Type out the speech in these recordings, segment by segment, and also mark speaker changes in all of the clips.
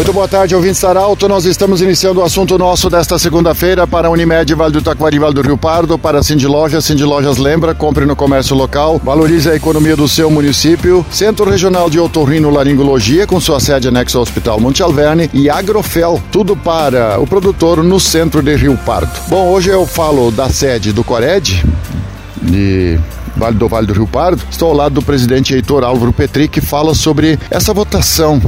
Speaker 1: Muito boa tarde, ouvintes Arauto. Nós estamos iniciando o assunto nosso desta segunda-feira para a Unimed, Vale do Taquari, Vale do Rio Pardo, para a Cindy Lojas. Cindy Lojas lembra, compre no comércio local, valorize a economia do seu município. Centro Regional de Otorrino Laringologia, com sua sede anexo ao Hospital Monte Alverne e Agrofel, tudo para o produtor no centro de Rio Pardo. Bom, hoje eu falo da sede do Cored, de Vale do Vale do Rio Pardo. Estou ao lado do presidente Heitor Álvaro Petri, que fala sobre essa votação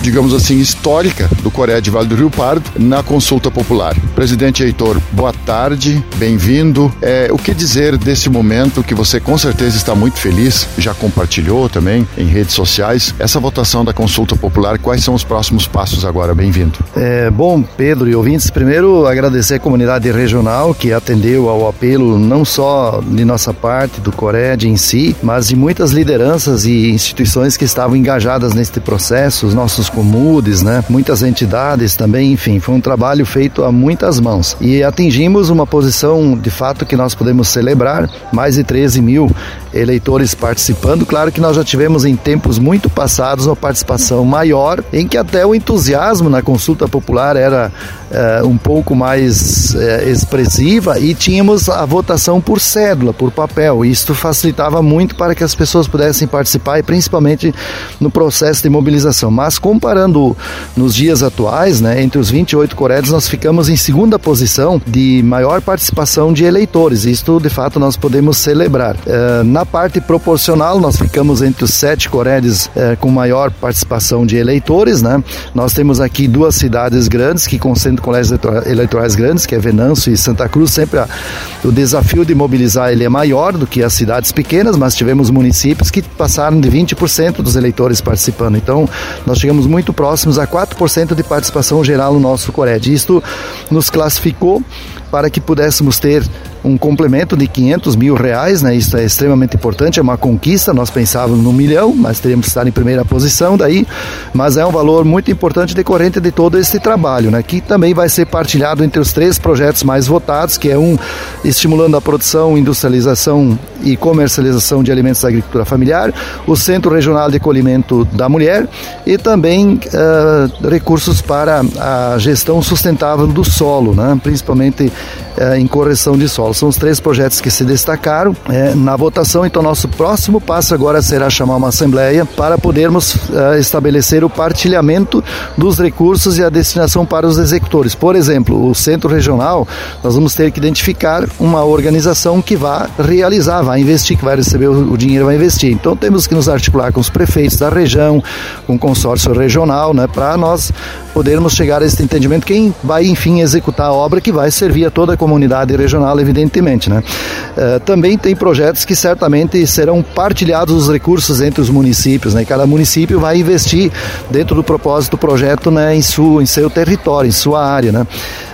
Speaker 1: digamos assim, histórica do Coreia de Vale do Rio Pardo na consulta popular. Presidente Heitor, boa tarde, bem-vindo. É, o que dizer desse momento que você com certeza está muito feliz, já compartilhou também em redes sociais, essa votação da consulta popular, quais são os próximos passos agora? Bem-vindo.
Speaker 2: É, bom, Pedro e ouvintes, primeiro agradecer a comunidade regional que atendeu ao apelo não só de nossa parte, do Coreia em si, mas de muitas lideranças e instituições que estavam engajadas neste processo os nossos comudes, né? Muitas entidades também, enfim, foi um trabalho feito a muitas mãos. E atingimos uma posição de fato que nós podemos celebrar, mais de 13 mil eleitores participando. Claro que nós já tivemos em tempos muito passados uma participação maior, em que até o entusiasmo na consulta popular era uh, um pouco mais uh, expressiva e tínhamos a votação por cédula, por papel. Isto facilitava muito para que as pessoas pudessem participar e principalmente no processo de mobilização. Mas comparando nos dias atuais, né, entre os 28 corédios, nós ficamos em segunda posição de maior participação de eleitores. Isto, de fato, nós podemos celebrar. Uh, na parte proporcional, nós ficamos entre os sete corédios com maior participação de eleitores. Né? Nós temos aqui duas cidades grandes que concentram colégios eleitorais grandes, que é Venâncio e Santa Cruz, sempre a, o desafio de mobilizar ele é maior do que as cidades pequenas, mas tivemos municípios que passaram de 20% dos eleitores participando. Então, nós chegamos muito próximos a 4% de participação geral no nosso Cored. Isto nos classificou para que pudéssemos ter um complemento de 500 mil reais, né? Isso é extremamente importante, é uma conquista. Nós pensávamos no milhão, mas teríamos que estar em primeira posição daí, mas é um valor muito importante decorrente de todo esse trabalho, né? Que também vai ser partilhado entre os três projetos mais votados, que é um estimulando a produção, industrialização e comercialização de alimentos da agricultura familiar, o Centro Regional de Acolhimento da Mulher e também uh, recursos para a gestão sustentável do solo, né? Principalmente uh, em correção de solo. São os três projetos que se destacaram é, na votação. Então, nosso próximo passo agora será chamar uma assembleia para podermos estabelecer o partilhamento dos recursos e a destinação para os executores. Por exemplo, o centro regional, nós vamos ter que identificar uma organização que vá realizar, vai investir, que vai receber o, dinheiro, vai investir. Então, temos que nos articular com os prefeitos da região, com o consórcio regional, né, para nós podermos chegar a esse entendimento. Quem vai, enfim, executar a obra que vai servir a toda a comunidade regional, evidentemente evidentemente. Né? Uh, também tem projetos que certamente serão partilhados os recursos entre os municípios. Né? Cada município vai investir dentro do propósito do projeto né, em, sua, em seu território, em sua área. Né?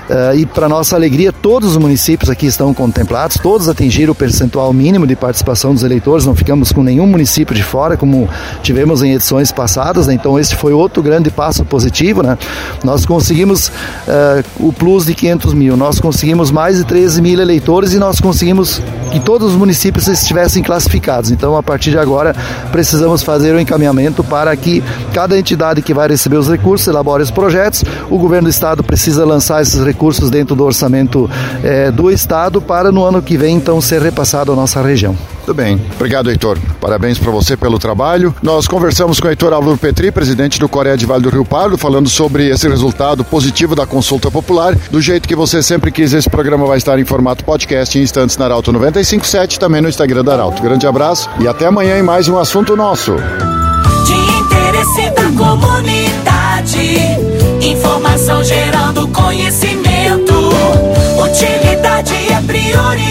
Speaker 2: Uh, e para nossa alegria, todos os municípios aqui estão contemplados, todos atingiram o percentual mínimo de participação dos eleitores, não ficamos com nenhum município de fora, como tivemos em edições passadas, né? então esse foi outro grande passo positivo. Né? Nós conseguimos uh, o plus de 500 mil, nós conseguimos mais de 13 mil eleitores e nós conseguimos que todos os municípios estivessem classificados. Então, a partir de agora, precisamos fazer o um encaminhamento para que cada entidade que vai receber os recursos elabore os projetos, o governo do estado precisa lançar esses recursos dentro do orçamento é, do Estado para no ano que vem então ser repassado à nossa região.
Speaker 1: Tudo bem. Obrigado, Heitor. Parabéns para você pelo trabalho. Nós conversamos com o Heitor Álvaro Petri, presidente do Coreia de Vale do Rio Pardo, falando sobre esse resultado positivo da consulta popular. Do jeito que você sempre quis, esse programa vai estar em formato podcast em instantes na Arauto 957, também no Instagram da Arauto. Grande abraço e até amanhã em mais um assunto nosso.
Speaker 3: De interesse da comunidade, informação gerando conhecimento. Utilidade é prioridade